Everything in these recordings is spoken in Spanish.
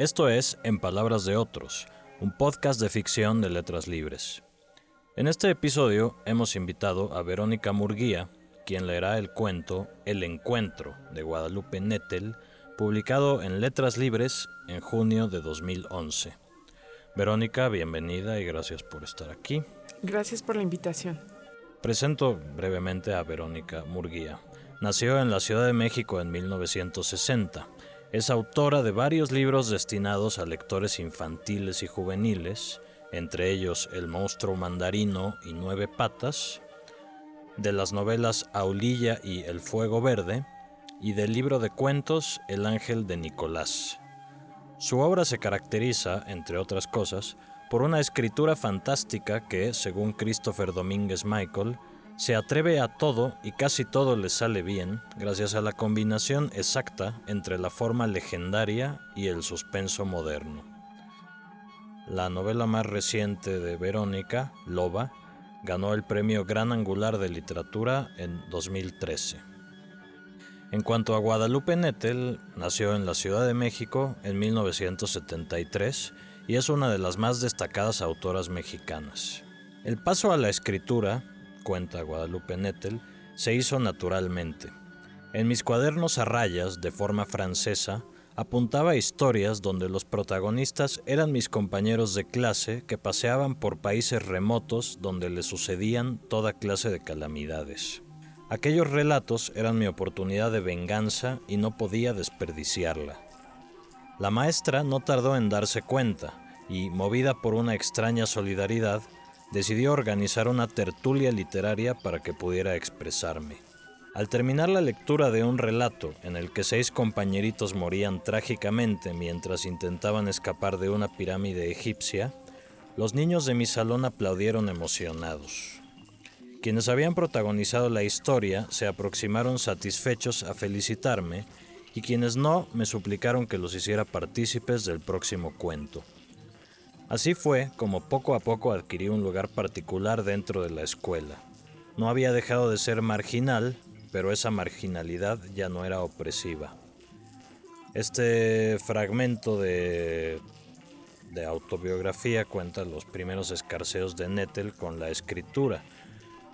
Esto es En Palabras de Otros, un podcast de ficción de letras libres. En este episodio hemos invitado a Verónica Murguía, quien leerá el cuento El Encuentro de Guadalupe Nettel, publicado en Letras Libres en junio de 2011. Verónica, bienvenida y gracias por estar aquí. Gracias por la invitación. Presento brevemente a Verónica Murguía. Nació en la Ciudad de México en 1960. Es autora de varios libros destinados a lectores infantiles y juveniles, entre ellos El monstruo mandarino y Nueve patas, de las novelas Aulilla y El fuego verde, y del libro de cuentos El ángel de Nicolás. Su obra se caracteriza, entre otras cosas, por una escritura fantástica que, según Christopher Domínguez Michael, se atreve a todo y casi todo le sale bien gracias a la combinación exacta entre la forma legendaria y el suspenso moderno. La novela más reciente de Verónica, Loba, ganó el premio Gran Angular de Literatura en 2013. En cuanto a Guadalupe Nettel, nació en la Ciudad de México en 1973 y es una de las más destacadas autoras mexicanas. El paso a la escritura, cuenta Guadalupe Nettel, se hizo naturalmente. En mis cuadernos a rayas, de forma francesa, apuntaba historias donde los protagonistas eran mis compañeros de clase que paseaban por países remotos donde les sucedían toda clase de calamidades. Aquellos relatos eran mi oportunidad de venganza y no podía desperdiciarla. La maestra no tardó en darse cuenta y, movida por una extraña solidaridad, decidió organizar una tertulia literaria para que pudiera expresarme. Al terminar la lectura de un relato en el que seis compañeritos morían trágicamente mientras intentaban escapar de una pirámide egipcia, los niños de mi salón aplaudieron emocionados. Quienes habían protagonizado la historia se aproximaron satisfechos a felicitarme y quienes no me suplicaron que los hiciera partícipes del próximo cuento. Así fue como poco a poco adquirí un lugar particular dentro de la escuela. No había dejado de ser marginal, pero esa marginalidad ya no era opresiva. Este fragmento de, autobiografía cuenta los primeros escarceos de Nettel con la escritura.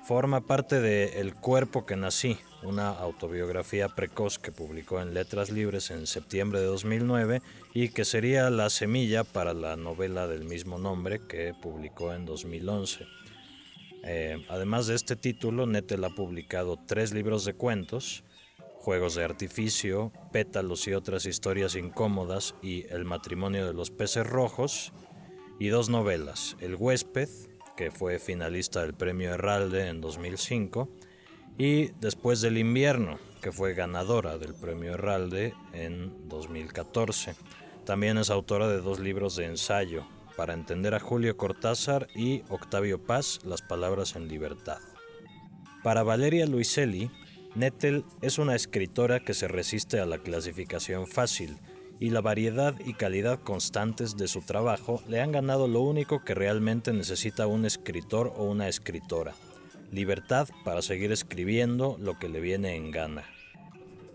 Forma parte de El cuerpo que nací, una autobiografía precoz que publicó en Letras Libres en septiembre de 2009 y que sería la semilla para la novela del mismo nombre que publicó en 2011. Eh, además de este título, Nettel ha publicado tres libros de cuentos, Juegos de Artificio, Pétalos y otras historias incómodas y El matrimonio de los peces rojos, y dos novelas, El huésped, que fue finalista del Premio Herralde en 2005, y Después del invierno, que fue ganadora del Premio Herralde en 2014. También es autora de dos libros de ensayo, Para entender a Julio Cortázar y Octavio Paz, Las palabras en libertad. Para Valeria Luiselli, Nettel es una escritora que se resiste a la clasificación fácil, y la variedad y calidad constantes de su trabajo le han ganado lo único que realmente necesita un escritor o una escritora, libertad para seguir escribiendo lo que le viene en gana.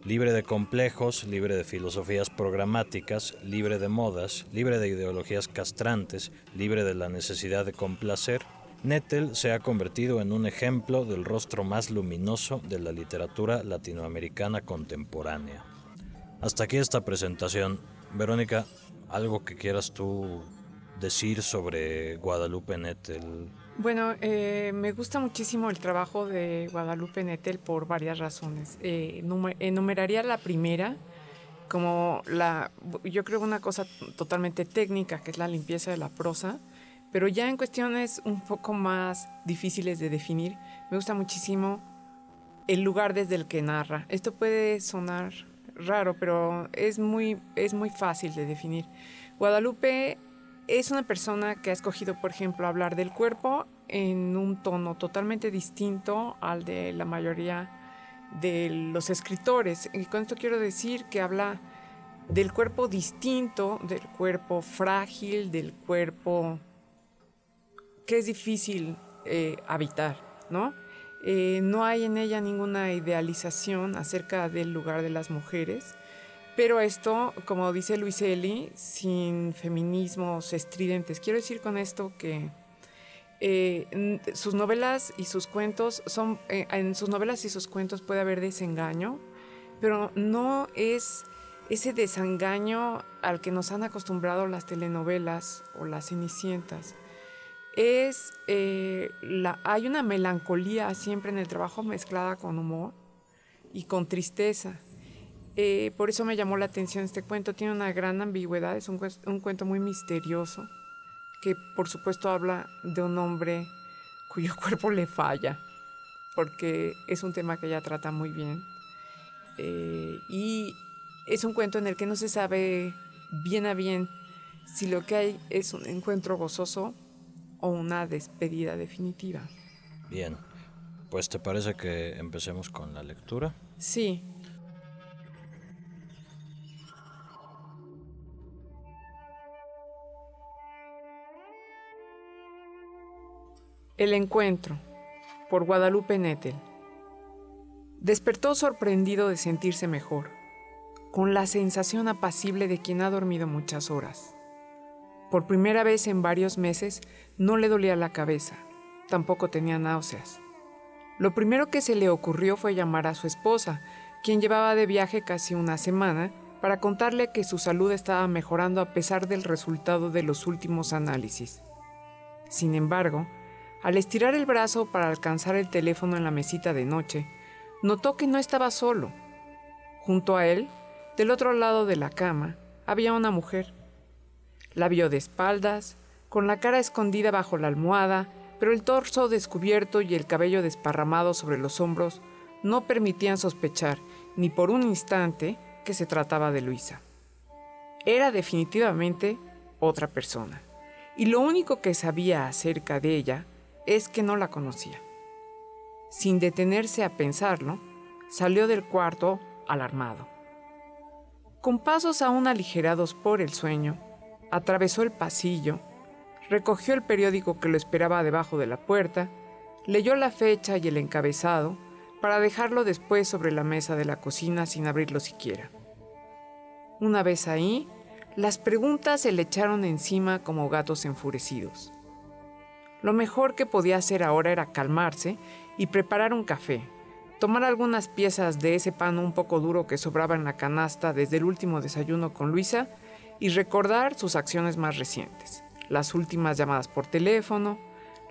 Libre de complejos, libre de filosofías programáticas, libre de modas, libre de ideologías castrantes, libre de la necesidad de complacer, Nettel se ha convertido en un ejemplo del rostro más luminoso de la literatura latinoamericana contemporánea. Hasta aquí esta presentación. Verónica, ¿algo que quieras tú decir sobre Guadalupe Nettel? Bueno, eh, me gusta muchísimo el trabajo de Guadalupe Nettel por varias razones. Eh, enumeraría la primera como la, yo creo una cosa totalmente técnica, que es la limpieza de la prosa, pero ya en cuestiones un poco más difíciles de definir, me gusta muchísimo el lugar desde el que narra. Esto puede sonar raro, pero es muy, es muy fácil de definir. Guadalupe es una persona que ha escogido, por ejemplo, hablar del cuerpo en un tono totalmente distinto al de la mayoría de los escritores. Y con esto quiero decir que habla del cuerpo distinto, del cuerpo frágil, del cuerpo que es difícil eh, habitar, ¿no? Eh, no hay en ella ninguna idealización acerca del lugar de las mujeres, Pero esto, como dice Luis Eli, sin feminismos estridentes. Quiero decir con esto que eh, sus novelas y sus cuentos son, eh, en sus novelas y sus cuentos puede haber desengaño, pero no es ese desengaño al que nos han acostumbrado las telenovelas o las cenicientas. Es, eh, hay una melancolía siempre en el trabajo mezclada con humor y con tristeza. Eh, por eso me llamó la atención este cuento. Tiene una gran ambigüedad, es un, un cuento muy misterioso, que por supuesto habla de un hombre cuyo cuerpo le falla, porque es un tema que ella trata muy bien. Eh, y es un cuento en el que no se sabe bien a bien si lo que hay es un encuentro gozoso o una despedida definitiva. Bien, pues ¿te parece que empecemos con la lectura? Sí. El encuentro, por Guadalupe Nettel. Despertó sorprendido de sentirse mejor, con la sensación apacible de quien ha dormido muchas horas. Por primera vez en varios meses no le dolía la cabeza, tampoco tenía náuseas. Lo primero que se le ocurrió fue llamar a su esposa, quien llevaba de viaje casi una semana, para contarle que su salud estaba mejorando a pesar del resultado de los últimos análisis. Sin embargo, al estirar el brazo para alcanzar el teléfono en la mesita de noche, notó que no estaba solo. Junto a él, del otro lado de la cama, había una mujer. La vio de espaldas, con la cara escondida bajo la almohada, pero el torso descubierto y el cabello desparramado sobre los hombros no permitían sospechar, ni por un instante, que se trataba de Luisa. Era definitivamente otra persona, y lo único que sabía acerca de ella es que no la conocía. Sin detenerse a pensarlo, salió del cuarto alarmado. Con pasos aún aligerados por el sueño, atravesó el pasillo, recogió el periódico que lo esperaba debajo de la puerta, leyó la fecha y el encabezado para dejarlo después sobre la mesa de la cocina sin abrirlo siquiera. Una vez ahí, las preguntas se le echaron encima como gatos enfurecidos. Lo mejor que podía hacer ahora era calmarse y preparar un café, tomar algunas piezas de ese pan un poco duro que sobraba en la canasta desde el último desayuno con Luisa y recordar sus acciones más recientes, las últimas llamadas por teléfono,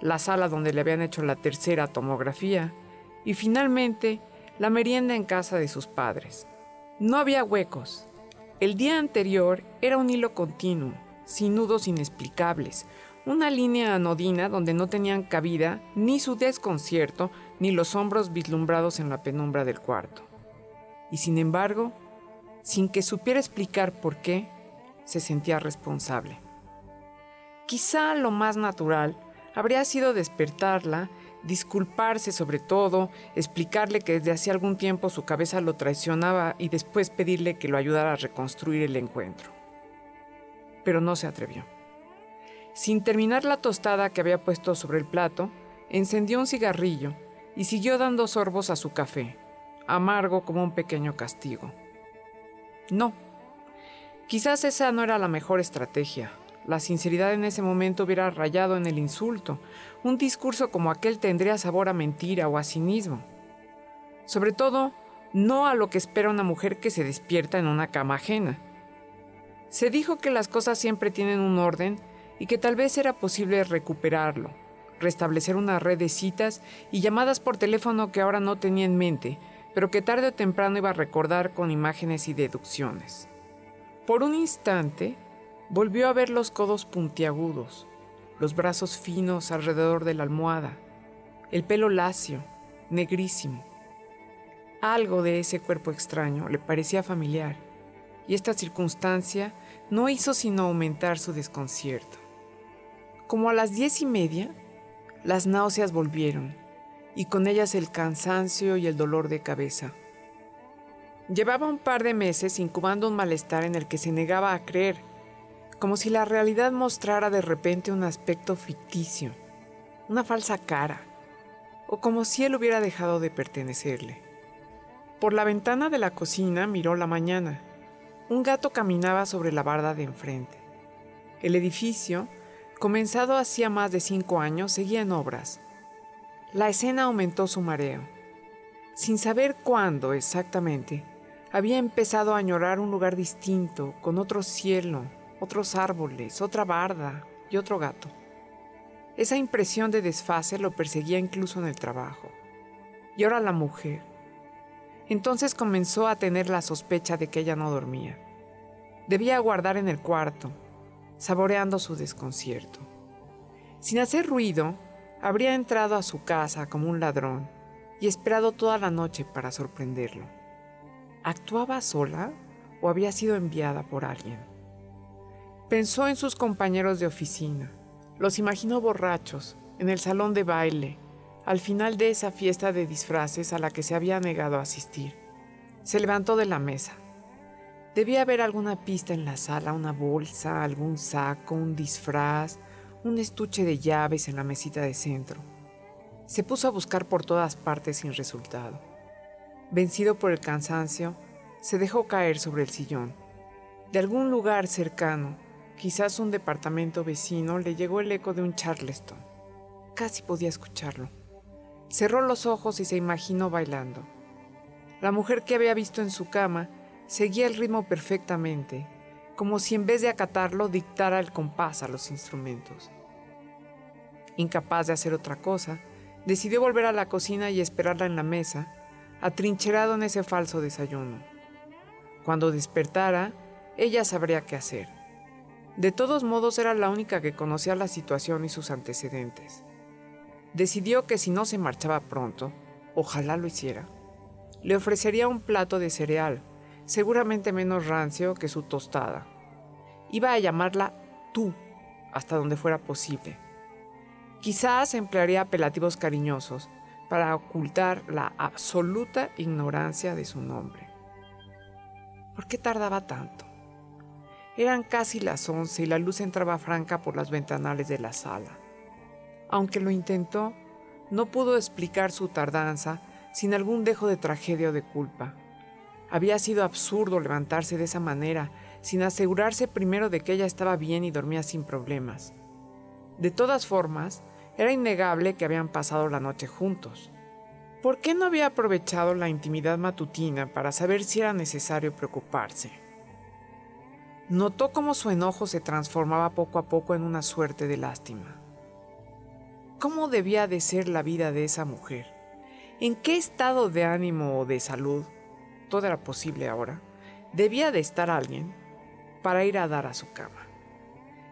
la sala donde le habían hecho la tercera tomografía y finalmente la merienda en casa de sus padres. No había huecos. El día anterior era un hilo continuo, sin nudos inexplicables, una línea anodina donde no tenían cabida ni su desconcierto ni los hombros vislumbrados en la penumbra del cuarto. Y sin embargo, sin que supiera explicar por qué, se sentía responsable. Quizá lo más natural habría sido despertarla, disculparse sobre todo, explicarle que desde hace algún tiempo su cabeza lo traicionaba y después pedirle que lo ayudara a reconstruir el encuentro. Pero no se atrevió. Sin terminar la tostada que había puesto sobre el plato, encendió un cigarrillo y siguió dando sorbos a su café, amargo como un pequeño castigo. No, quizás esa no era la mejor estrategia. La sinceridad en ese momento hubiera rayado en el insulto. Un discurso como aquel tendría sabor a mentira o a cinismo. Sobre todo, no a lo que espera una mujer que se despierta en una cama ajena. Se dijo que las cosas siempre tienen un orden y que tal vez era posible recuperarlo, restablecer una red de citas y llamadas por teléfono que ahora no tenía en mente, pero que tarde o temprano iba a recordar con imágenes y deducciones. Por un instante, volvió a ver los codos puntiagudos, los brazos finos alrededor de la almohada, el pelo lacio, negrísimo. Algo de ese cuerpo extraño le parecía familiar, y esta circunstancia no hizo sino aumentar su desconcierto. Como a las diez y media, las náuseas volvieron y con ellas el cansancio y el dolor de cabeza. Llevaba un par de meses incubando un malestar en el que se negaba a creer, como si la realidad mostrara de repente un aspecto ficticio, una falsa cara, o como si él hubiera dejado de pertenecerle. Por la ventana de la cocina miró la mañana. un gato caminaba sobre la barda de enfrente. El edificio, comenzado hacía más de cinco años, seguía en obras. La escena aumentó su mareo. Sin saber cuándo exactamente, había empezado a añorar un lugar distinto, con otro cielo, otros árboles, otra barda y otro gato. Esa impresión de desfase lo perseguía incluso en el trabajo. Y ahora la mujer. Entonces comenzó a tener la sospecha de que ella no dormía. Debía aguardar en el cuarto, saboreando su desconcierto. Sin hacer ruido, habría entrado a su casa como un ladrón y esperado toda la noche para sorprenderlo. ¿Actuaba sola o había sido enviada por alguien? Pensó en sus compañeros de oficina. Los imaginó borrachos, en el salón de baile, al final de esa fiesta de disfraces a la que se había negado a asistir. Se levantó de la mesa. Debía haber alguna pista en la sala, una bolsa, algún saco, un disfraz, un estuche de llaves en la mesita de centro. Se puso a buscar por todas partes sin resultado. Vencido por el cansancio, se dejó caer sobre el sillón. De algún lugar cercano, quizás un departamento vecino, le llegó el eco de un charleston. Casi podía escucharlo. Cerró los ojos y se imaginó bailando. La mujer que había visto en su cama seguía el ritmo perfectamente, como si en vez de acatarlo dictara el compás a los instrumentos. Incapaz de hacer otra cosa, decidió volver a la cocina y esperarla en la mesa, atrincherado en ese falso desayuno. Cuando despertara, ella sabría qué hacer. De todos modos era la única que conocía la situación y sus antecedentes. Decidió que si no se marchaba pronto, ojalá lo hiciera, le ofrecería un plato de cereal, seguramente menos rancio que su tostada. Iba a llamarla tú, hasta donde fuera posible. Quizás emplearía apelativos cariñosos para ocultar la absoluta ignorancia de su nombre. ¿Por qué tardaba tanto? Eran casi las once y la luz entraba franca por las ventanales de la sala. Aunque lo intentó, no pudo explicar su tardanza sin algún dejo de tragedia o de culpa. Había sido absurdo levantarse de esa manera, sin asegurarse primero de que ella estaba bien y dormía sin problemas. De todas formas, era innegable que habían pasado la noche juntos. ¿Por qué no había aprovechado la intimidad matutina para saber si era necesario preocuparse? Notó cómo su enojo se transformaba poco a poco en una suerte de lástima. ¿Cómo debía de ser la vida de esa mujer? ¿En qué estado de ánimo o de salud, todo era posible ahora, debía de estar alguien para ir a dar a su cama?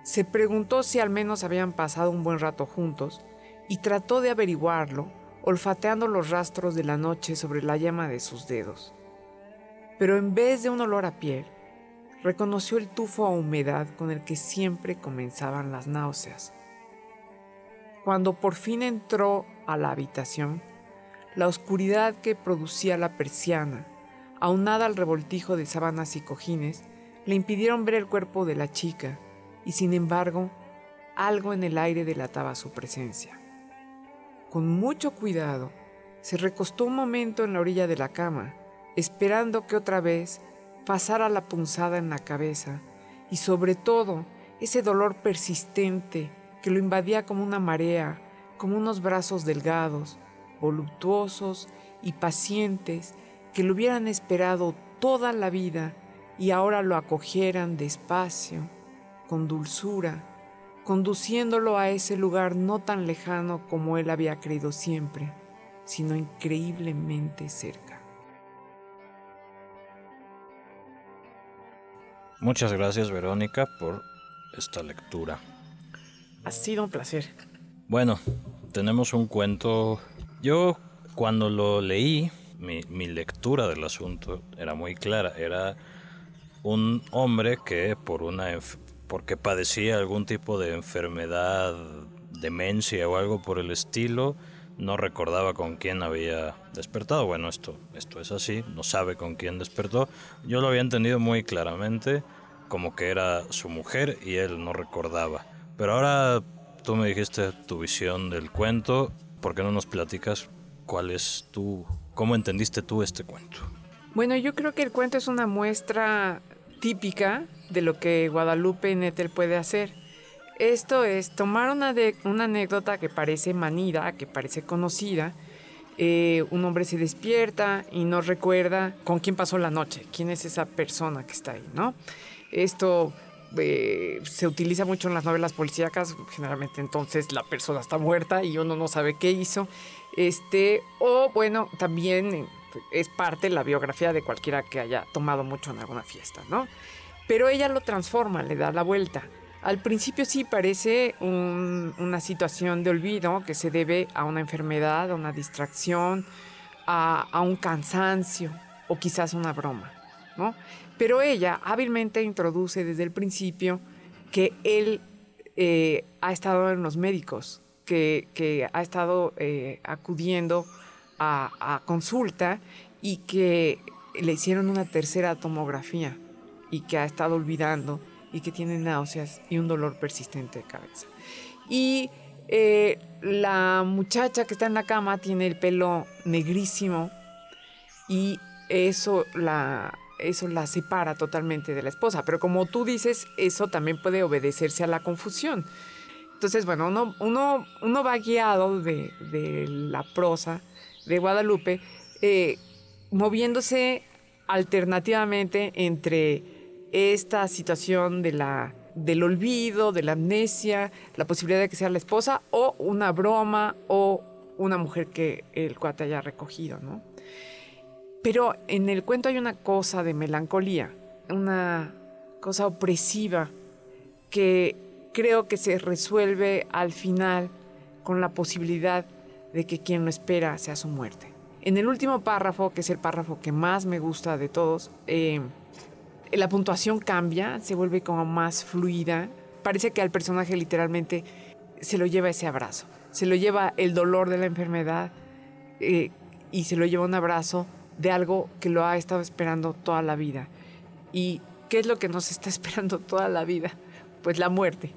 Se preguntó si al menos habían pasado un buen rato juntos y trató de averiguarlo olfateando los rastros de la noche sobre la llama de sus dedos. Pero en vez de un olor a piel, reconoció el tufo a humedad con el que siempre comenzaban las náuseas. Cuando por fin entró a la habitación, la oscuridad que producía la persiana, aunada al revoltijo de sábanas y cojines, le impidieron ver el cuerpo de la chica, y sin embargo, algo en el aire delataba su presencia. Con mucho cuidado, se recostó un momento en la orilla de la cama, esperando que otra vez pasara la punzada en la cabeza y sobre todo ese dolor persistente que lo invadía como una marea, como unos brazos delgados, voluptuosos y pacientes que lo hubieran esperado toda la vida y ahora lo acogieran despacio, con dulzura, conduciéndolo a ese lugar no tan lejano como él había creído siempre, sino increíblemente cerca. Muchas gracias Verónica por esta lectura. Ha sido un placer. Bueno, tenemos un cuento. Yo cuando lo leí, mi, lectura del asunto era muy clara. Era un hombre que por una porque padecía algún tipo de enfermedad, demencia o algo por el estilo, no recordaba con quién había despertado. Bueno, esto, esto es así, no sabe con quién despertó. Yo lo había entendido muy claramente como que era su mujer y él no recordaba. Pero ahora tú me dijiste tu visión del cuento, ¿por qué no nos platicas cuál es tu, cómo entendiste tú este cuento? Bueno, yo creo que el cuento es una muestra típica de lo que Guadalupe Nettel puede hacer. Esto es tomar una, de, una anécdota que parece manida, que parece conocida. Eh, un hombre se despierta y no recuerda con quién pasó la noche, quién es esa persona que está ahí, ¿no? Esto eh, se utiliza mucho en las novelas policíacas, generalmente entonces la persona está muerta y uno no sabe qué hizo. Este, o bueno, también es parte de la biografía de cualquiera que haya tomado mucho en alguna fiesta, ¿no? Pero ella lo transforma, le da la vuelta. Al principio sí parece una situación de olvido que se debe a una enfermedad, a una distracción, a, un cansancio o quizás una broma, ¿no? Pero ella hábilmente introduce desde el principio que él eh, ha estado en los médicos, que, ha estado eh, acudiendo a, consulta y que le hicieron una tercera tomografía y que ha estado olvidando y que tiene náuseas y un dolor persistente de cabeza. Y eh, la muchacha que está en la cama tiene el pelo negrísimo y eso la, eso la separa totalmente de la esposa. Pero como tú dices, eso también puede obedecerse a la confusión. Entonces, bueno, uno, uno, uno va guiado de, la prosa de Guadalupe, eh, moviéndose alternativamente entre esta situación de la, del olvido, de la amnesia, la posibilidad de que sea la esposa, o una broma, o una mujer que el cuate haya recogido, ¿no? Pero en el cuento hay una cosa de melancolía, una cosa opresiva que creo que se resuelve al final con la posibilidad de que quien lo espera sea su muerte. En el último párrafo, que es el párrafo que más me gusta de todos, eh, la puntuación cambia, se vuelve como más fluida. Parece que al personaje literalmente se lo lleva ese abrazo, se lo lleva el dolor de la enfermedad eh, y se lo lleva un abrazo de algo que lo ha estado esperando toda la vida. ¿Y qué es lo que nos está esperando toda la vida? Pues la muerte,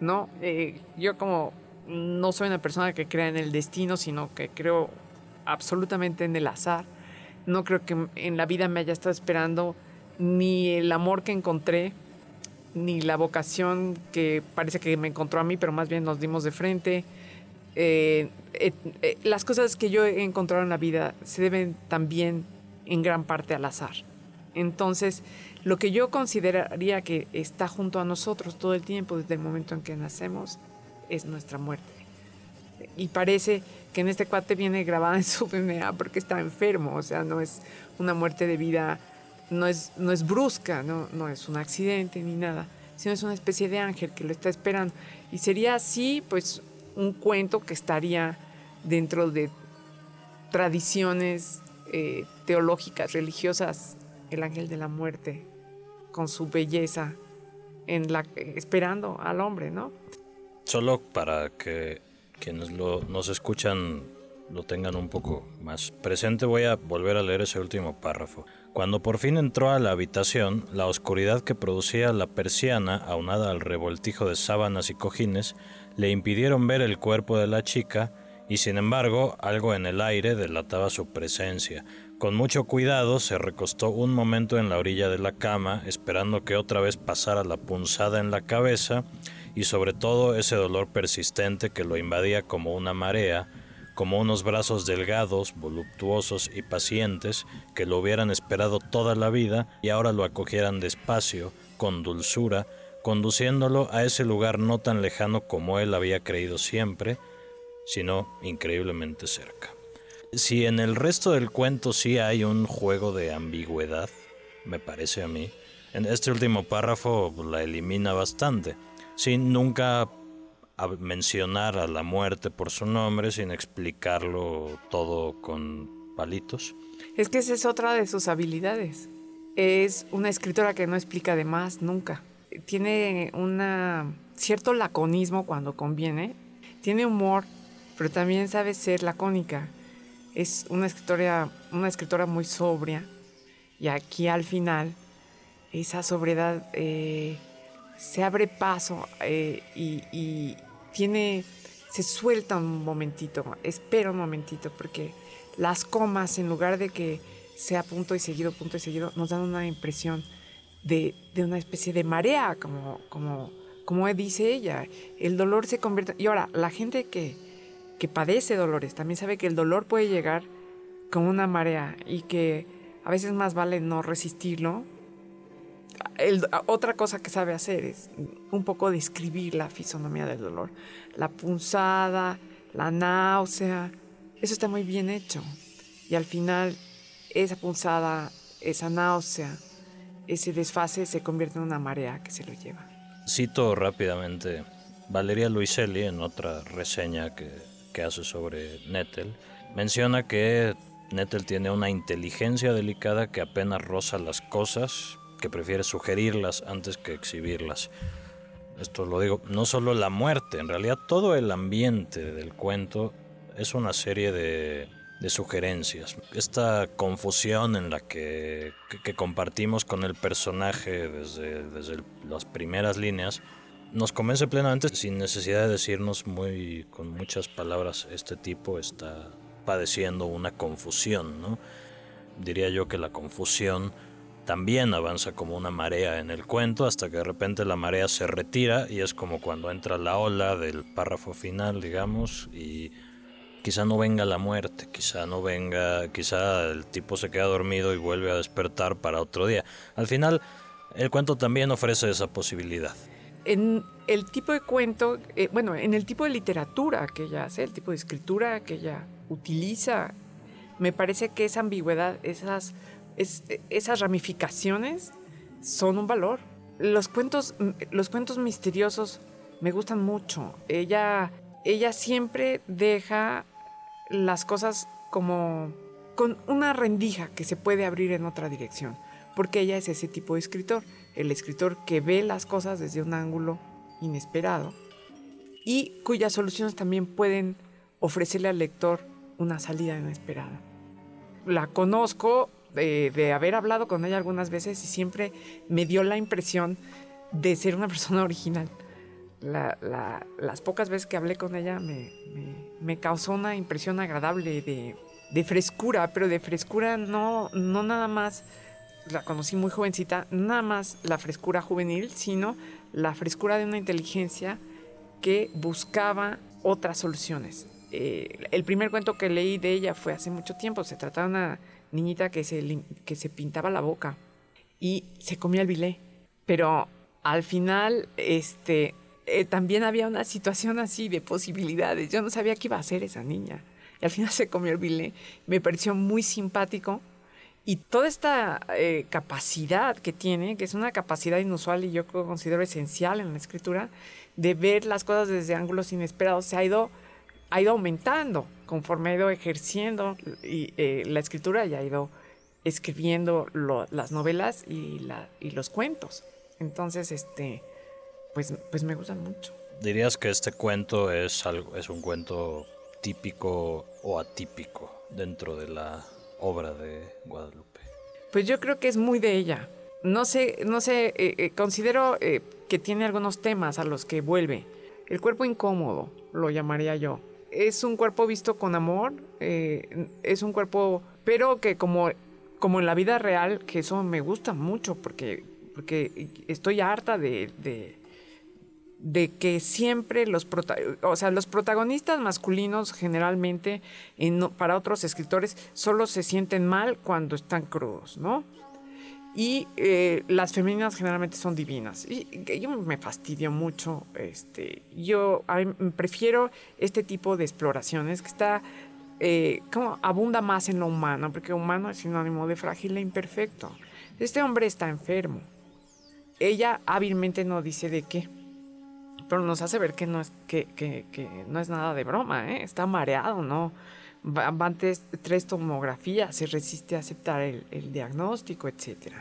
¿no? Eh, yo como no soy una persona que crea en el destino, sino que creo absolutamente en el azar. No creo que en la vida me haya estado esperando ni el amor que encontré, ni la vocación que parece que me encontró a mí, pero más bien nos dimos de frente. Eh, eh, eh, las cosas que yo he encontrado en la vida se deben también en gran parte al azar. Entonces, lo que yo consideraría que está junto a nosotros todo el tiempo, desde el momento en que nacemos, es nuestra muerte. Y parece que en este cuate viene grabada en su DNA porque está enfermo, o sea, no es una muerte de vida, no es, no es brusca, no, no es un accidente ni nada, sino es una especie de ángel que lo está esperando. Y sería así, pues, un cuento que estaría dentro de tradiciones eh, teológicas, religiosas, el ángel de la muerte, con su belleza, en la, esperando al hombre, ¿no? Solo para que quienes nos escuchan lo tengan un poco más presente, voy a volver a leer ese último párrafo. Cuando por fin entró a la habitación, la oscuridad que producía la persiana, aunada al revoltijo de sábanas y cojines, le impidieron ver el cuerpo de la chica y sin embargo algo en el aire delataba su presencia. Con mucho cuidado se recostó un momento en la orilla de la cama, esperando que otra vez pasara la punzada en la cabeza y sobre todo ese dolor persistente que lo invadía como una marea, como unos brazos delgados, voluptuosos y pacientes que lo hubieran esperado toda la vida y ahora lo acogieran despacio, con dulzura, conduciéndolo a ese lugar no tan lejano como él había creído siempre, sino increíblemente cerca. Si en el resto del cuento sí hay un juego de ambigüedad, me parece a mí, en este último párrafo la elimina bastante, sin nunca mencionar a la muerte por su nombre, sin explicarlo todo con palitos. Es que esa es otra de sus habilidades. Es una escritora que no explica de más nunca. Tiene un cierto laconismo cuando conviene. Tiene humor pero también sabe ser lacónica. Es una escritora, una escritora muy sobria y aquí al final esa sobriedad eh, se abre paso eh, y, tiene, se suelta un momentito, espera un momentito porque las comas en lugar de que sea punto y seguido, punto y seguido, nos dan una impresión de, una especie de marea, como, como, como dice ella. El dolor se convierte... Y ahora, la gente que, que padece dolores también sabe que el dolor puede llegar como una marea y que a veces más vale no resistirlo. otra cosa que sabe hacer es un poco describir la fisonomía del dolor. La punzada, la náusea, eso está muy bien hecho. Y al final, esa punzada, esa náusea, ese desfase se convierte en una marea que se lo lleva. Cito rápidamente Valeria Luiselli en otra reseña que, que hace sobre Nettel. Menciona que Nettel tiene una inteligencia delicada que apenas roza las cosas, que prefiere sugerirlas antes que exhibirlas. Esto lo digo, no solo la muerte, en realidad todo el ambiente del cuento es una serie de sugerencias. Esta confusión en la que, compartimos con el personaje desde, desde las primeras líneas nos convence plenamente sin necesidad de decirnos muy con muchas palabras este tipo está padeciendo una confusión, ¿no? Diría yo que la confusión también avanza como una marea en el cuento hasta que de repente la marea se retira y es como cuando entra la ola del párrafo final, digamos, y quizá no venga la muerte, quizá no venga, quizá el tipo se queda dormido y vuelve a despertar para otro día. Al final, el cuento también ofrece esa posibilidad. En el tipo de cuento, eh, bueno, en el tipo de literatura que ella hace, el tipo de escritura que ella utiliza, me parece que esa ambigüedad, esas, esas ramificaciones son un valor. Los cuentos, los cuentos misteriosos me gustan mucho. Ella, ella siempre deja las cosas como con una rendija que se puede abrir en otra dirección, porque ella es ese tipo de escritor, el escritor que ve las cosas desde un ángulo inesperado y cuyas soluciones también pueden ofrecerle al lector una salida inesperada. La conozco de, haber hablado con ella algunas veces y siempre me dio la impresión de ser una persona original las pocas veces que hablé con ella me, causó una impresión agradable de, frescura, pero de frescura no, no nada más, la conocí muy jovencita, nada más la frescura juvenil, sino la frescura de una inteligencia que buscaba otras soluciones. Eh, el primer cuento que leí de ella fue hace mucho tiempo, se trataba de una niñita que se, que se pintaba la boca y se comía el bilé, pero al final este, eh, también había una situación así de posibilidades. Yo no sabía qué iba a hacer esa niña. Y al final se comió el bilé. Me pareció muy simpático. Y toda esta eh, capacidad que tiene, que es una capacidad inusual y yo considero esencial en la escritura, de ver las cosas desde ángulos inesperados, se ha ido, ha ido aumentando conforme ha ido ejerciendo y, eh, la escritura y ha ido escribiendo las novelas y, la, y los cuentos. Entonces, este, pues, pues me gustan mucho. ¿Dirías que este cuento es, es un cuento típico o atípico dentro de la obra de Guadalupe? Pues yo creo que es muy de ella. No sé, no sé, eh, eh, considero eh, que tiene algunos temas a los que vuelve. El cuerpo incómodo, lo llamaría yo. Es un cuerpo visto con amor, es un cuerpo, pero que como, como en la vida real, que eso me gusta mucho porque, porque estoy harta de de que siempre los, o sea, los protagonistas masculinos generalmente para otros escritores solo se sienten mal cuando están crudos, ¿no? Y eh, las femeninas generalmente son divinas. Y, yo me fastidio mucho. Este, yo prefiero este tipo de exploraciones que está eh, como abunda más en lo humano, porque humano es sinónimo de frágil e imperfecto. Este hombre está enfermo. Ella hábilmente no dice de qué pero nos hace ver que no es, que, que, que no es nada de broma, ¿eh? está mareado, ¿no? Van tres, tomografías, se resiste a aceptar el, el diagnóstico, etc.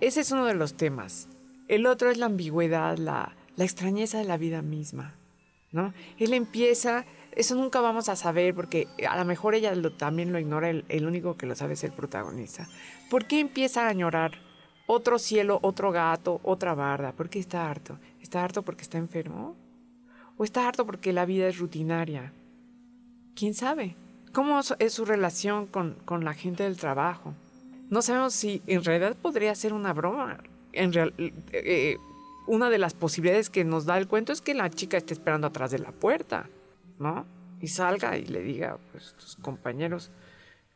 Ese es uno de los temas. El otro es la ambigüedad, la, la extrañeza de la vida misma, ¿no? Él empieza, eso nunca vamos a saber porque a lo mejor ella lo, también lo ignora, el, el, único que lo sabe es el protagonista. ¿Por qué empieza a añorar otro cielo, otro gato, otra barda? ¿Por qué está harto? ¿Está harto porque está enfermo? ¿O está harto porque la vida es rutinaria? ¿Quién sabe? ¿Cómo es su relación con, la gente del trabajo? No sabemos si en realidad podría ser una broma en real, eh, una de las posibilidades que nos da el cuento es que la chica esté esperando atrás de la puerta, ¿no? Y salga y le diga, pues tus compañeros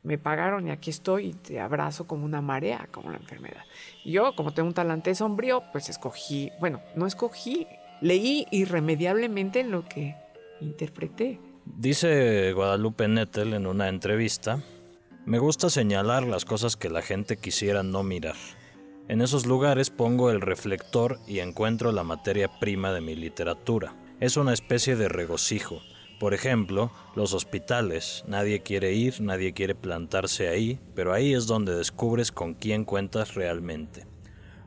me pagaron y aquí estoy y te abrazo como una marea, como la enfermedad. Yo, como tengo un talante sombrío, pues escogí, bueno, no escogí, leí irremediablemente lo que interpreté. Dice Guadalupe Nettel en una entrevista, me gusta señalar las cosas que la gente quisiera no mirar. En esos lugares pongo el reflector y encuentro la materia prima de mi literatura. Es una especie de regocijo. Por ejemplo, los hospitales. Nadie quiere ir, nadie quiere plantarse ahí, pero ahí es donde descubres con quién cuentas realmente.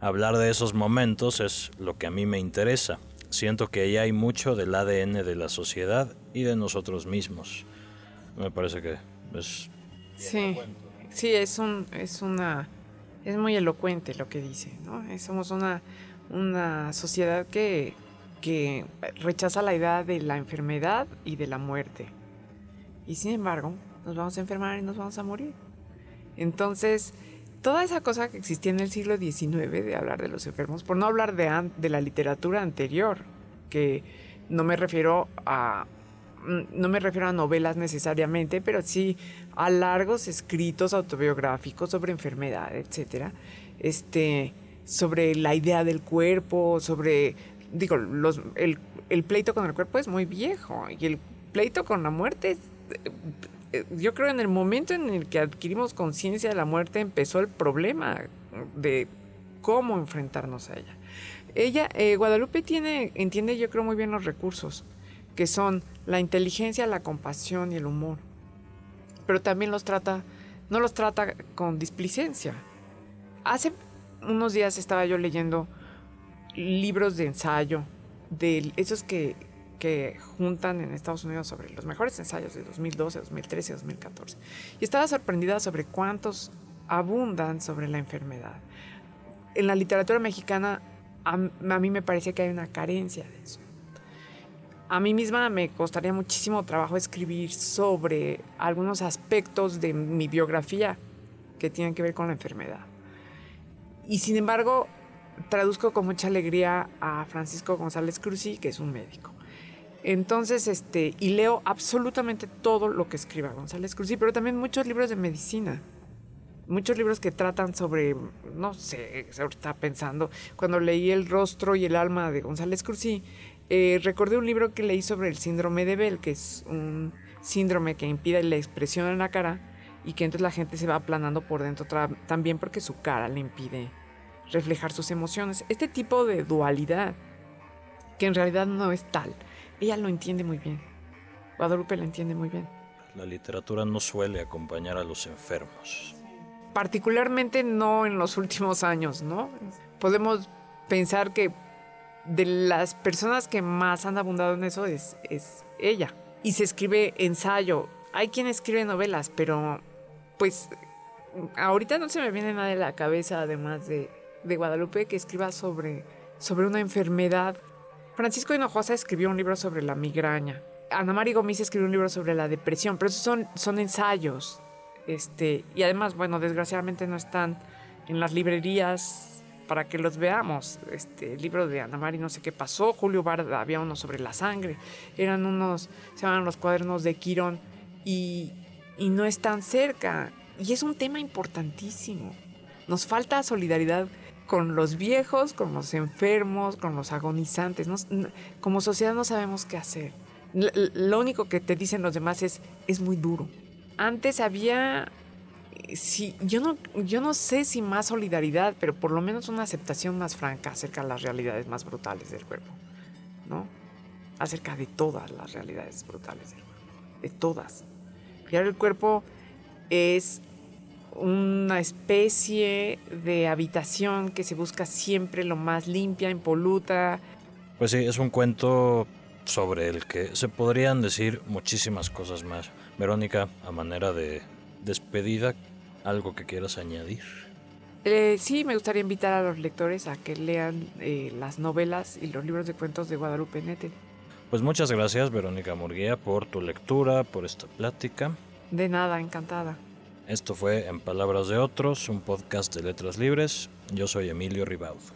Hablar de esos momentos es lo que a mí me interesa. Siento que ahí hay mucho del ADN de la sociedad y de nosotros mismos. Me parece que es... Sí, sí, es, un, es una... Es muy elocuente lo que dice, ¿no? Somos una, una sociedad que, que rechaza la idea de la enfermedad y de la muerte. Y sin embargo, nos vamos a enfermar y nos vamos a morir. Entonces, toda esa cosa que existía en el siglo XIX de hablar de los enfermos, por no hablar de, la literatura anterior, que no me refiero a mm, no me refiero a novelas necesariamente, pero sí a largos escritos autobiográficos sobre enfermedad, etcétera, este, sobre la idea del cuerpo, sobre, digo, el, pleito con el cuerpo es muy viejo y el pleito con la muerte es, eh, yo creo en el momento en el que adquirimos conciencia de la muerte empezó el problema de cómo enfrentarnos a ella. Ella, eh, Guadalupe tiene, entiende yo creo muy bien los recursos, que son la inteligencia, la compasión y el humor. Pero también los trata, no los trata con displicencia. Hace unos días estaba yo leyendo libros de ensayo, de esos que, que juntan en Estados Unidos sobre los mejores ensayos de 2012, 2013, 2014. Y estaba sorprendida sobre cuántos abundan sobre la enfermedad. En la literatura mexicana a, mí me parece que hay una carencia de eso. A mí misma me costaría muchísimo trabajo escribir sobre algunos aspectos de mi biografía que tienen que ver con la enfermedad. Y sin embargo, traduzco con mucha alegría a Francisco González Cruzi, que es un médico. Entonces, este, y leo absolutamente todo lo que escriba González Cruzi, pero también muchos libros de medicina muchos libros que tratan sobre, no sé, está pensando, cuando leí El rostro y el alma de González Cursí, eh, recordé un libro que leí sobre el síndrome de Bell, que es un síndrome que impide la expresión en la cara y que entonces la gente se va aplanando por dentro también porque su cara le impide reflejar sus emociones. Este tipo de dualidad, que en realidad no es tal, ella lo entiende muy bien. Guadalupe lo entiende muy bien. La literatura no suele acompañar a los enfermos particularmente no en los últimos años, ¿no? Podemos pensar que de las personas que más han abundado en eso es, es ella. Y se escribe ensayo. Hay quien escribe novelas, pero pues ahorita no se me viene nada de la cabeza, además de, de Guadalupe, que escriba sobre, sobre una enfermedad. Francisco Hinojosa escribió un libro sobre la migraña. Ana María Gómez escribió un libro sobre la depresión, pero esos son, son ensayos. Este, y además, bueno, desgraciadamente no están en las librerías para que los veamos. Este, el libro de Ana Mari, no sé qué pasó, Julio Barda, había uno sobre la sangre, eran unos, se llaman los cuadernos de Quirón, y, y no están cerca. Y es un tema importantísimo. Nos falta solidaridad con los viejos, con los enfermos, con los agonizantes. como sociedad no sabemos qué hacer. Lo único que te dicen los demás es, es muy duro antes había, si, yo, no, yo no sé si más solidaridad, pero por lo menos una aceptación más franca acerca de las realidades más brutales del cuerpo, ¿no? Acerca de todas las realidades brutales del cuerpo, de todas. Y ahora el cuerpo es una especie de habitación que se busca siempre lo más limpia, impoluta. Pues sí, es un cuento sobre el que se podrían decir muchísimas cosas más. Verónica, a manera de despedida, ¿algo que quieras añadir? Eh, sí, me gustaría invitar a los lectores a que lean eh, las novelas y los libros de cuentos de Guadalupe Nettel. Pues muchas gracias, Verónica Murguía, por tu lectura, por esta plática. De nada, encantada. Esto fue En Palabras de Otros, un podcast de Letras Libres. Yo soy Emilio Ribaud.